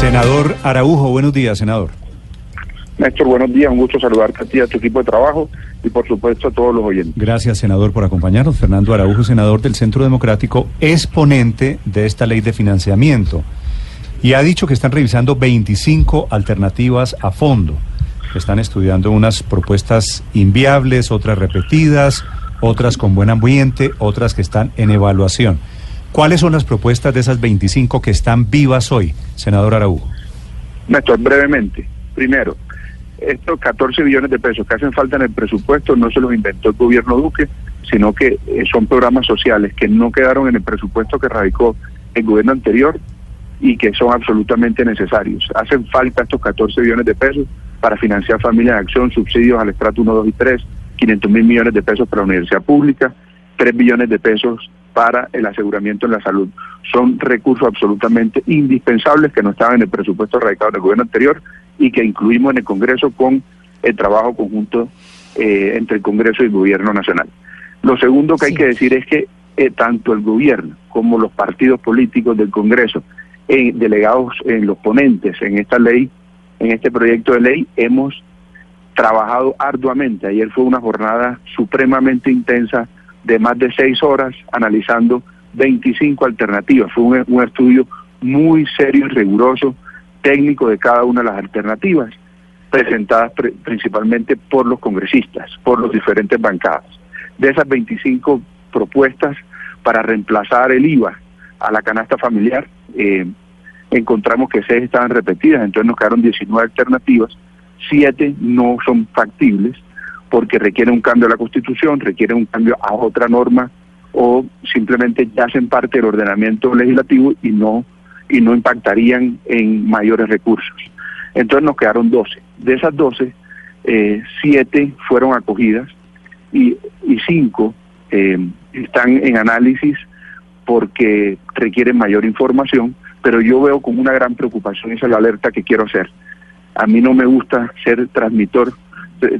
Senador Araujo, buenos días, senador. Néstor, buenos días. Un gusto saludarte a ti, a tu equipo de trabajo y por supuesto a todos los oyentes. Gracias, senador, por acompañarnos. Fernando Araujo, senador del Centro Democrático, es ponente de esta ley de financiamiento y ha dicho que están revisando 25 alternativas a fondo. Están estudiando unas propuestas inviables, otras repetidas, otras con buen ambiente, otras que están en evaluación. ¿Cuáles son las propuestas de esas 25 que están vivas hoy, senador Araujo? Néstor, brevemente. Primero, estos 14 billones de pesos que hacen falta en el presupuesto no se los inventó el gobierno Duque, sino que eh, son programas sociales que no quedaron en el presupuesto que radicó el gobierno anterior y que son absolutamente necesarios. Hacen falta estos 14 billones de pesos para financiar familias de acción, subsidios al estrato 1, 2 y 3, 500 mil millones de pesos para la universidad pública, 3 billones de pesos para el aseguramiento en la salud. Son recursos absolutamente indispensables que no estaban en el presupuesto radicado del gobierno anterior y que incluimos en el Congreso con el trabajo conjunto eh, entre el Congreso y el Gobierno Nacional. Lo segundo que hay que decir es que eh, tanto el gobierno como los partidos políticos del Congreso, eh, delegados en los ponentes en esta ley, en este proyecto de ley, hemos trabajado arduamente. Ayer fue una jornada supremamente intensa de más de seis horas analizando 25 alternativas. Fue un, un estudio muy serio y riguroso, técnico de cada una de las alternativas, presentadas pre- principalmente por los congresistas, por los diferentes bancadas. De esas 25 propuestas para reemplazar el IVA a la canasta familiar, eh, encontramos que seis estaban repetidas, entonces nos quedaron 19 alternativas, siete no son factibles porque requieren un cambio a la Constitución, requieren un cambio a otra norma o simplemente ya hacen parte del ordenamiento legislativo y no y no impactarían en mayores recursos. Entonces nos quedaron 12. De esas 12, eh, siete fueron acogidas y, y cinco eh, están en análisis porque requieren mayor información, pero yo veo con una gran preocupación, esa es la alerta que quiero hacer. A mí no me gusta ser transmitor,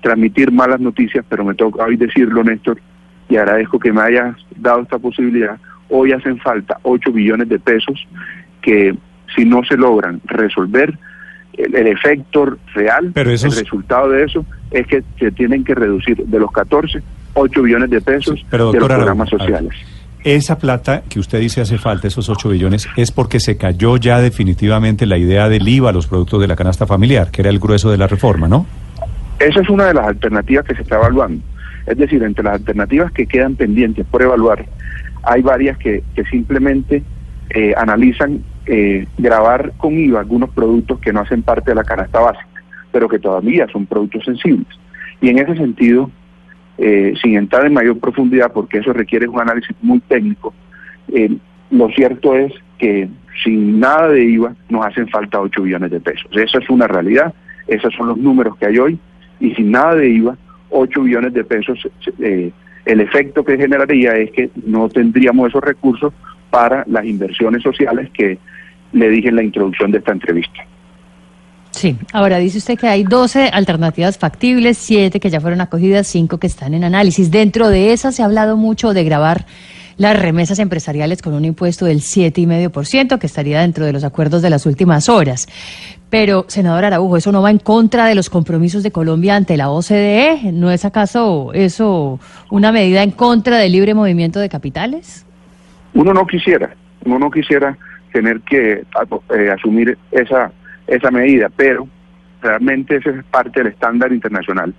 transmitir malas noticias, pero me toca hoy decirlo, Néstor, y agradezco que me hayas dado esta posibilidad. Hoy hacen falta 8 billones de pesos que si no se logran resolver, el, el efecto real, Pero esos- el resultado de eso es que se tienen que reducir de los 14, 8 billones de pesos Pero, de los programas sociales. Esa plata que usted dice hace falta, esos 8 billones, es porque se cayó ya definitivamente la idea del IVA a los productos de la canasta familiar, que era el grueso de la reforma, ¿no? Esa es una de las alternativas que se está evaluando. Es decir, entre las alternativas que quedan pendientes por evaluar, hay varias que, simplemente eh, analizan eh, grabar con IVA algunos productos que no hacen parte de la canasta básica, pero que todavía son productos sensibles. Y en ese sentido, eh, sin entrar en mayor profundidad, porque eso requiere un análisis muy técnico, lo cierto es que sin nada de IVA nos hacen falta 8 billones de pesos. Esa es una realidad, esos son los números que hay hoy, y sin nada de IVA, 8 billones de pesos, eh, el efecto que generaría es que no tendríamos esos recursos para las inversiones sociales que le dije en la introducción de esta entrevista. Sí, ahora dice usted que hay 12 alternativas factibles, 7 que ya fueron acogidas, 5 que están en análisis. Dentro de esas se ha hablado mucho de grabar las remesas empresariales con un impuesto del 7,5% que estaría dentro de los acuerdos de las últimas horas. Pero, senador Araujo, ¿eso no va en contra de los compromisos de Colombia ante la OCDE? ¿No es acaso eso una medida en contra del libre movimiento de capitales? Uno no quisiera, uno no quisiera tener que eh, asumir esa, esa medida, pero realmente ese es parte del estándar internacional.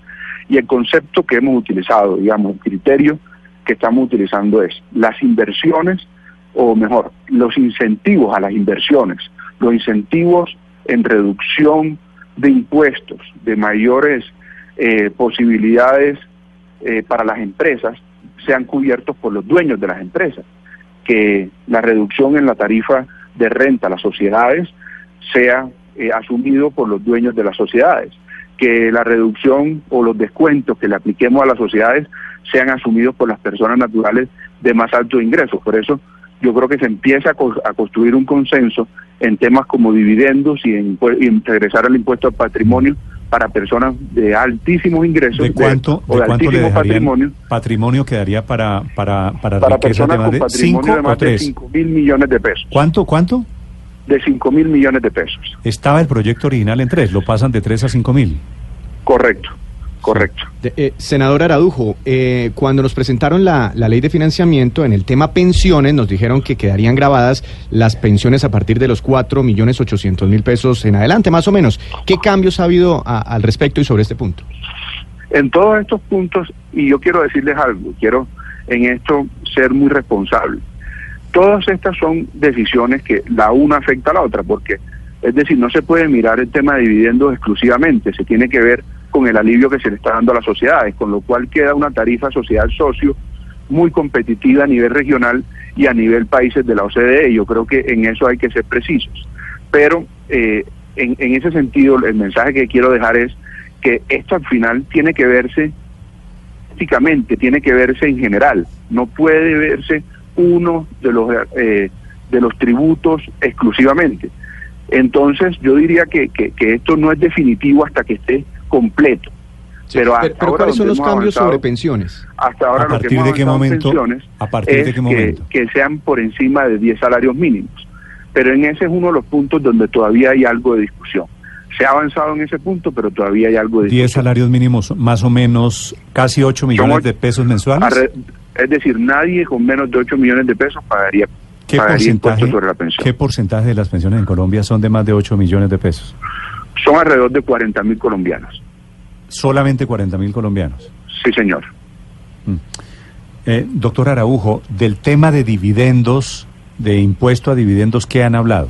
Y el concepto que hemos utilizado, digamos, el criterio que estamos utilizando es las inversiones, o mejor, los incentivos a las inversiones, los incentivos en reducción de impuestos, de mayores eh, posibilidades eh, para las empresas, sean cubiertos por los dueños de las empresas, que la reducción en la tarifa de renta a las sociedades sea eh, asumido por los dueños de las sociedades, que la reducción o los descuentos que le apliquemos a las sociedades sean asumidos por las personas naturales de más alto ingreso. Por eso yo creo que se empieza a, construir un consenso en temas como dividendos y en, regresar al impuesto al patrimonio para personas de altísimos ingresos ¿De cuánto, o de, altísimo patrimonio. Patrimonio quedaría para para para, personas con patrimonio de más de 5 mil millones de pesos. ¿Cuánto? ¿Cuánto? De 5 mil millones de pesos. Estaba el proyecto original en tres, lo pasan de 3 a 5 mil. Correcto. Correcto. Eh, senador Aradujo, eh, cuando nos presentaron la, ley de financiamiento en el tema pensiones, nos dijeron que quedarían grabadas las pensiones a partir de los 4 millones 800 mil pesos en adelante, más o menos. ¿Qué cambios ha habido al respecto y sobre este punto? En todos estos puntos, y yo quiero decirles algo, quiero en esto ser muy responsable. Todas estas son decisiones que la una afecta a la otra, porque es decir, no se puede mirar el tema de dividendos exclusivamente, se tiene que ver con el alivio que se le está dando a las sociedades, con lo cual queda una tarifa social socio muy competitiva a nivel regional y a nivel países de la OCDE. Yo creo que en eso hay que ser precisos. Pero eh, en, en ese sentido, el mensaje que quiero dejar es que esto al final tiene que verse tiene que verse en general. No puede verse uno de los eh, de los tributos exclusivamente. Entonces, yo diría que, que, que esto no es definitivo hasta que esté completo. pero, ¿cuáles son los cambios sobre pensiones? Hasta ahora ¿A partir de qué momento? ¿A partir de qué momento? Que, sean por encima de 10 salarios mínimos. Pero en ese es uno de los puntos donde todavía hay algo de discusión. Se ha avanzado en ese punto, pero todavía hay algo de discusión. 10 salarios mínimos, más o menos casi 8 millones de pesos mensuales. Es decir, nadie con menos de 8 millones de pesos pagaría, ¿Qué porcentaje, sobre la pensión. ¿Qué porcentaje de las pensiones en Colombia son de más de 8 millones de pesos? Son alrededor de 40 mil colombianos. ¿Solamente 40 mil colombianos? Sí, señor. Mm. Eh, doctor Araujo, del tema de dividendos, de impuesto a dividendos, ¿qué han hablado?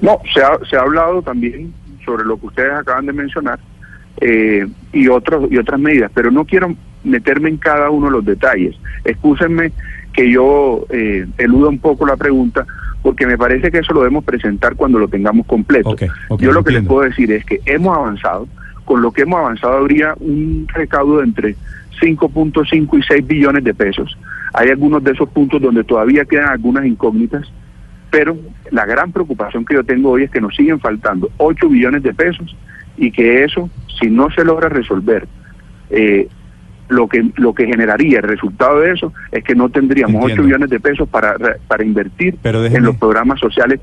No, se ha, se ha hablado también sobre lo que ustedes acaban de mencionar eh, y, otros, y otras medidas, pero no quiero meterme en cada uno de los detalles. Excúsenme que yo eh, eluda un poco la pregunta, porque me parece que eso lo debemos presentar cuando lo tengamos completo. Yo lo que les puedo decir es que hemos avanzado, con lo que hemos avanzado habría un recaudo de entre 5.5 y 6 billones de pesos. Hay algunos de esos puntos donde todavía quedan algunas incógnitas, pero la gran preocupación que yo tengo hoy es que nos siguen faltando 8 billones de pesos y que eso, si no se logra resolver, eh, lo que lo que generaría el resultado de eso es que no tendríamos 8 billones de pesos para, para invertir en los programas sociales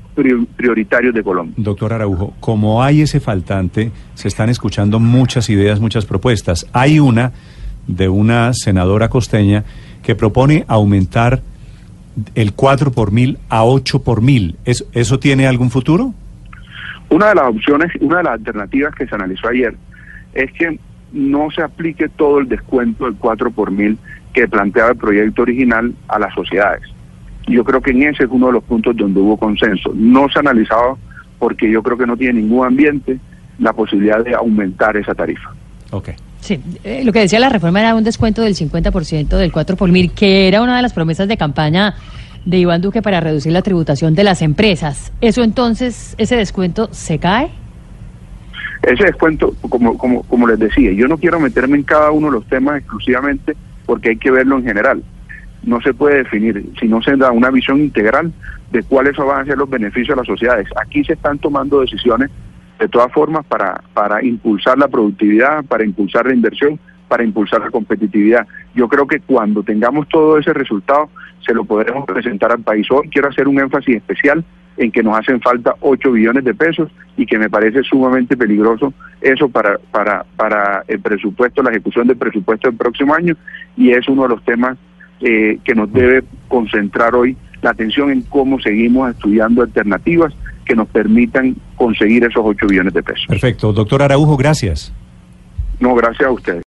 prioritarios de Colombia. Doctor Araujo, como hay ese faltante, se están escuchando muchas ideas, muchas propuestas. Hay una de una senadora costeña que propone aumentar el 4 por mil a 8 por mil. ¿Eso, ¿Eso tiene algún futuro? Una de las opciones, una de las alternativas que se analizó ayer es que no se aplique todo el descuento del 4 por mil que planteaba el proyecto original a las sociedades. Yo creo que en ese es uno de los puntos donde hubo consenso. No se ha analizado porque yo creo que no tiene ningún ambiente la posibilidad de aumentar esa tarifa. Ok. Sí, eh, lo que decía la reforma era un descuento del 50% del 4 por mil, que era una de las promesas de campaña de Iván Duque para reducir la tributación de las empresas. ¿Eso entonces, ese descuento se cae? Ese descuento, como, como, como les decía, yo no quiero meterme en cada uno de los temas exclusivamente porque hay que verlo en general. No se puede definir si no se da una visión integral de cuáles van a ser los beneficios a las sociedades. Aquí se están tomando decisiones de todas formas para, para impulsar la productividad, para impulsar la inversión, para impulsar la competitividad. Yo creo que cuando tengamos todo ese resultado, se lo podremos presentar al país. Hoy quiero hacer un énfasis especial en que nos hacen falta 8 billones de pesos y que me parece sumamente peligroso eso para, para, para el presupuesto, la ejecución del presupuesto del próximo año y es uno de los temas eh, que nos debe concentrar hoy la atención en cómo seguimos estudiando alternativas que nos permitan conseguir esos 8 billones de pesos. Perfecto. Doctor Araujo, gracias. No, gracias a ustedes.